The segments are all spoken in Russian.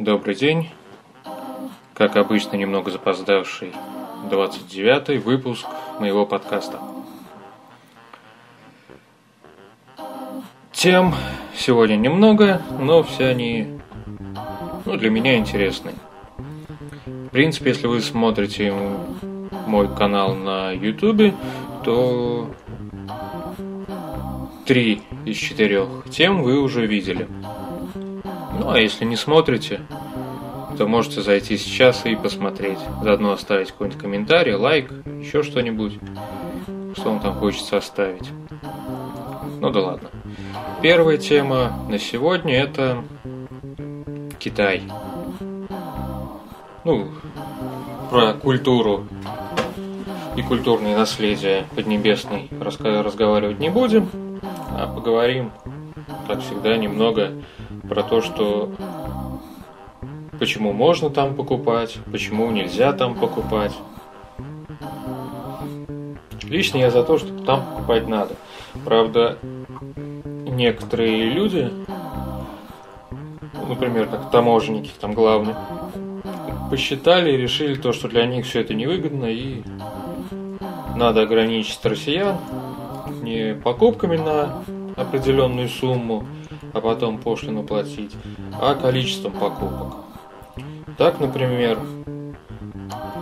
Добрый день. Как обычно, немного запоздавший 29-й выпуск моего подкаста. Тем сегодня немного, но все они ну, для меня интересны. В принципе, если вы смотрите мой канал на YouTube, то три из четырех тем вы уже видели. Ну а если не смотрите, то можете зайти сейчас и посмотреть. Заодно оставить какой-нибудь комментарий, лайк, еще что-нибудь, что вам там хочется оставить. Ну да ладно. Первая тема на сегодня это Китай. Ну, про культуру и культурное наследие Поднебесной разговаривать не будем, а поговорим, как всегда, немного про то, что почему можно там покупать, почему нельзя там покупать. Лично я за то, что там покупать надо. Правда, некоторые люди, например, как таможенники там главные, посчитали и решили то, что для них все это невыгодно и надо ограничить россиян не покупками на определенную сумму, а потом пошлину платить, а количеством покупок. Так, например,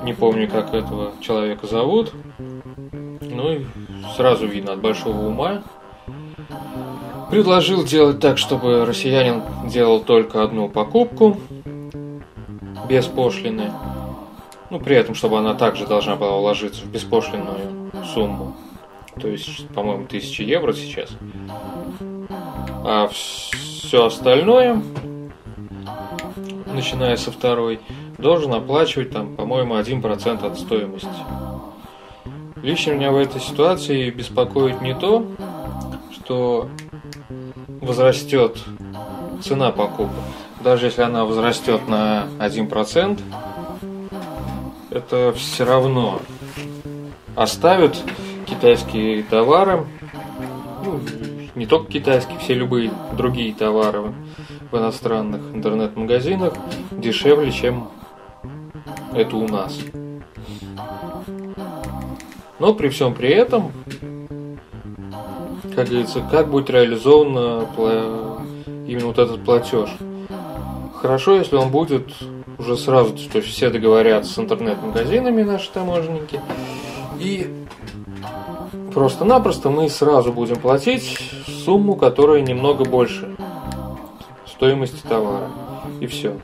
не помню, как этого человека зовут, ну и сразу видно от большого ума, предложил делать так, чтобы россиянин делал только одну покупку без пошлины, ну, при этом, чтобы она также должна была уложиться в беспошлинную сумму. То есть, по-моему, 1000 евро сейчас. А все остальное, начиная со второй, должен оплачивать там, по-моему, 1% от стоимости. Лично меня в этой ситуации беспокоит не то, что возрастет цена покупок. Даже если она возрастет на 1%, это все равно оставят китайские товары, не только китайские, все любые другие товары в иностранных интернет-магазинах дешевле, чем это у нас. Но при всем при этом, как говорится, как будет реализован именно вот этот платеж. Хорошо, если он будет уже сразу, то есть все договорятся с интернет-магазинами наши таможенники, и просто-напросто мы сразу будем платить сумму, которая немного больше стоимости товара. И все.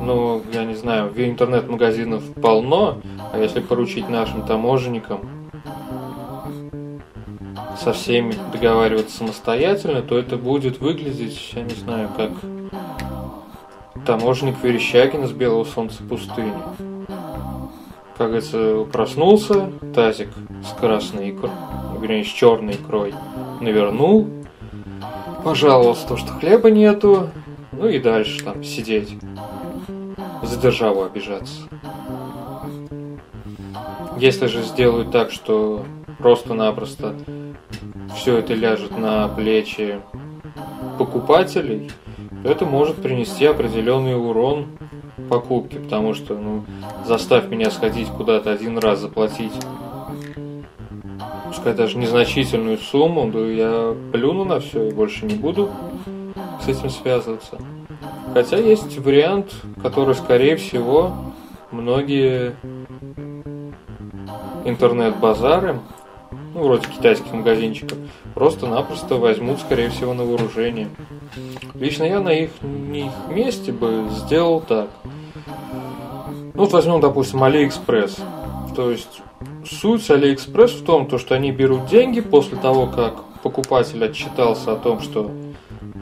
Ну, я не знаю, интернет-магазинов полно, а если поручить нашим таможенникам со всеми договариваться самостоятельно, то это будет выглядеть, я не знаю, как таможенник Верещагин с Белого Солнца пустыни. Как говорится, проснулся, тазик с красной икрой, вернее, с черной икрой, навернул, пожаловался то, что хлеба нету, ну и дальше там сидеть, за державу обижаться. Если же сделают так, что просто-напросто все это ляжет на плечи покупателей, это может принести определенный урон покупке, потому что, ну, заставь меня сходить куда-то один раз заплатить, пускай даже незначительную сумму, да я плюну на все и больше не буду с этим связываться. Хотя есть вариант, который, скорее всего, многие интернет-базары ну, вроде китайских магазинчиков, просто-напросто возьмут, скорее всего, на вооружение. Лично я на их, их месте бы сделал так. Ну, вот возьмем, допустим, Алиэкспресс. То есть, суть Алиэкспресс в том, то, что они берут деньги после того, как покупатель отчитался о том, что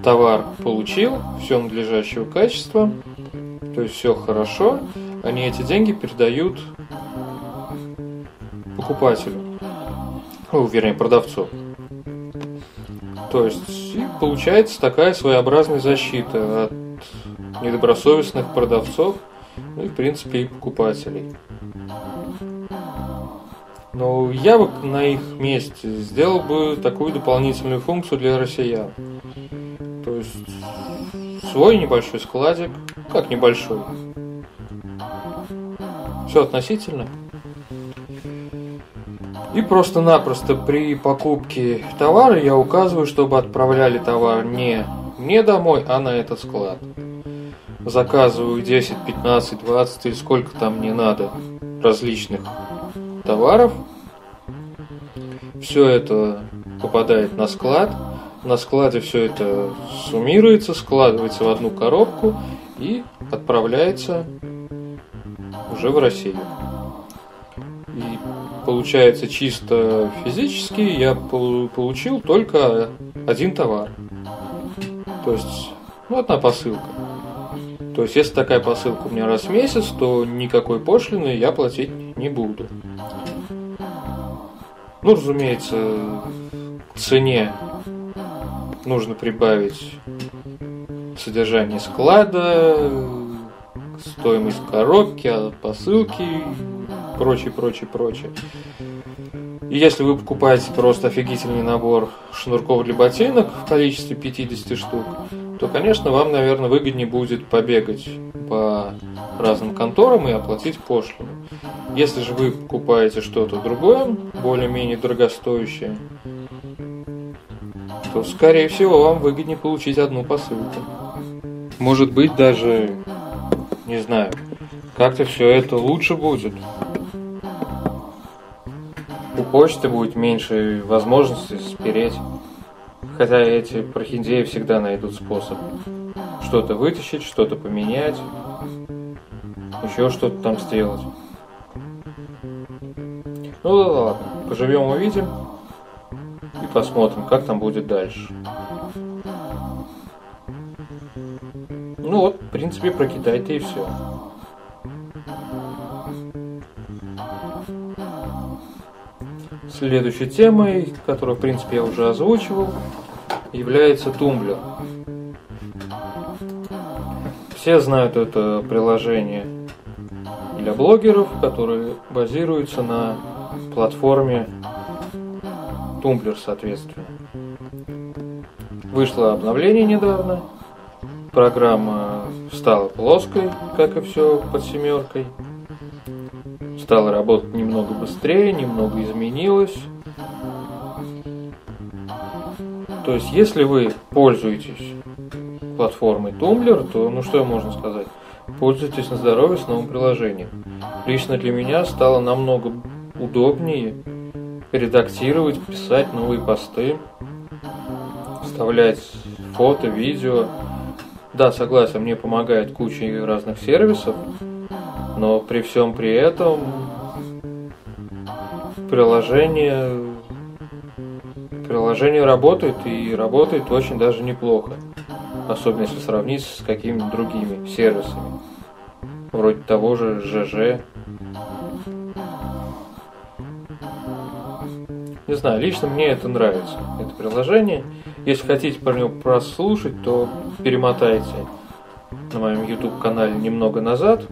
товар получил, все надлежащего качества, то есть все хорошо, они эти деньги передают покупателю ну, вернее, продавцу. То есть получается такая своеобразная защита от недобросовестных продавцов, ну и в принципе и покупателей. Но я бы на их месте сделал бы такую дополнительную функцию для россиян. То есть свой небольшой складик, как небольшой. Все относительно. И просто-напросто при покупке товара я указываю, чтобы отправляли товар не мне домой, а на этот склад. Заказываю 10, 15, 20 или сколько там мне надо различных товаров. Все это попадает на склад. На складе все это суммируется, складывается в одну коробку и отправляется уже в Россию. И получается чисто физически я получил только один товар. То есть, ну, одна посылка. То есть, если такая посылка у меня раз в месяц, то никакой пошлины я платить не буду. Ну, разумеется, к цене нужно прибавить содержание склада, стоимость коробки, посылки, прочее, прочее, прочее. И если вы покупаете просто офигительный набор шнурков для ботинок в количестве 50 штук, то, конечно, вам, наверное, выгоднее будет побегать по разным конторам и оплатить пошлину. Если же вы покупаете что-то другое, более-менее дорогостоящее, то, скорее всего, вам выгоднее получить одну посылку. Может быть, даже, не знаю, как-то все это лучше будет у почты будет меньше возможностей спереть. Хотя эти прохиндеи всегда найдут способ что-то вытащить, что-то поменять, еще что-то там сделать. Ну да ладно, поживем увидим и посмотрим, как там будет дальше. Ну вот, в принципе, про Китай-то и все. Следующей темой, которую, в принципе, я уже озвучивал, является тумблер. Все знают это приложение для блогеров, которое базируется на платформе Tumblr, соответственно. Вышло обновление недавно. Программа стала плоской, как и все под семеркой стала работать немного быстрее, немного изменилась. То есть, если вы пользуетесь платформой Tumblr, то, ну что можно сказать, пользуйтесь на здоровье с новым приложением. Лично для меня стало намного удобнее редактировать, писать новые посты, вставлять фото, видео. Да, согласен, мне помогает куча разных сервисов, но при всем при этом приложение приложение работает и работает очень даже неплохо. Особенно если сравнить с какими-то другими сервисами. Вроде того же ЖЖ. Не знаю, лично мне это нравится, это приложение. Если хотите про него прослушать, то перемотайте на моем YouTube канале немного назад.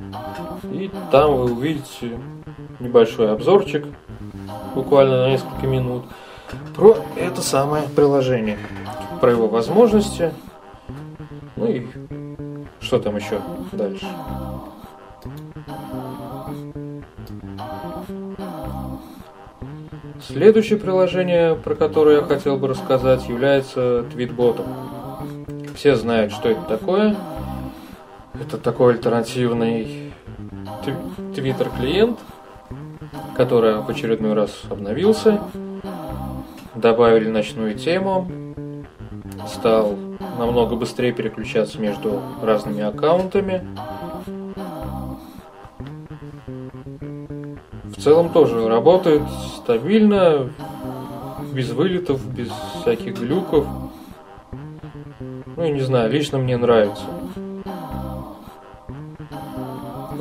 И там вы увидите небольшой обзорчик, буквально на несколько минут, про это самое приложение, про его возможности, ну и что там еще дальше. Следующее приложение, про которое я хотел бы рассказать, является Tweetbot. Все знают, что это такое. Это такой альтернативный Twitter клиент, который в очередной раз обновился. Добавили ночную тему. Стал намного быстрее переключаться между разными аккаунтами. В целом тоже работает стабильно, без вылетов, без всяких глюков. Ну, я не знаю, лично мне нравится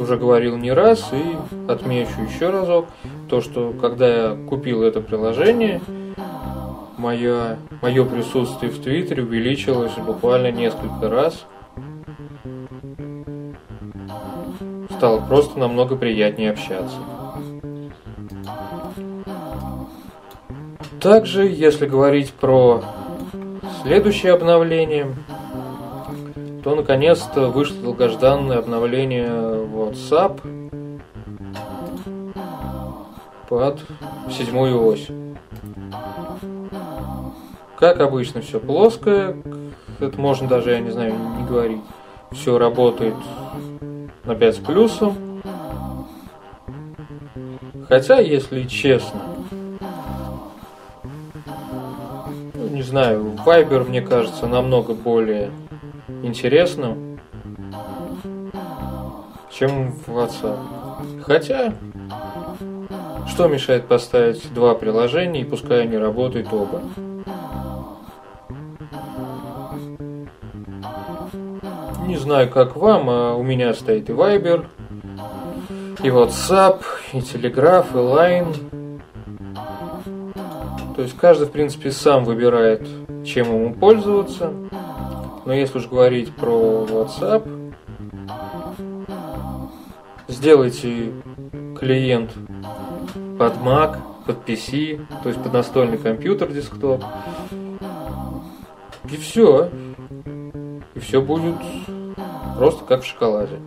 уже говорил не раз и отмечу еще разок, то что когда я купил это приложение, мое, мое присутствие в Твиттере увеличилось буквально несколько раз. Стало просто намного приятнее общаться. Также, если говорить про следующее обновление, то наконец-то вышло долгожданное обновление WhatsApp под седьмую ось. Как обычно, все плоское. Это можно даже, я не знаю, не говорить. Все работает на 5 с плюсом. Хотя, если честно, ну, не знаю, Viber, мне кажется, намного более интересным, чем WhatsApp. Хотя, что мешает поставить два приложения и пускай они работают оба? Не знаю, как вам, а у меня стоит и Viber, и WhatsApp, и Telegraph, и Line. То есть каждый, в принципе, сам выбирает, чем ему пользоваться. Но если уж говорить про WhatsApp, сделайте клиент под Mac, под PC, то есть под настольный компьютер, десктоп. И все. И все будет просто как в шоколаде.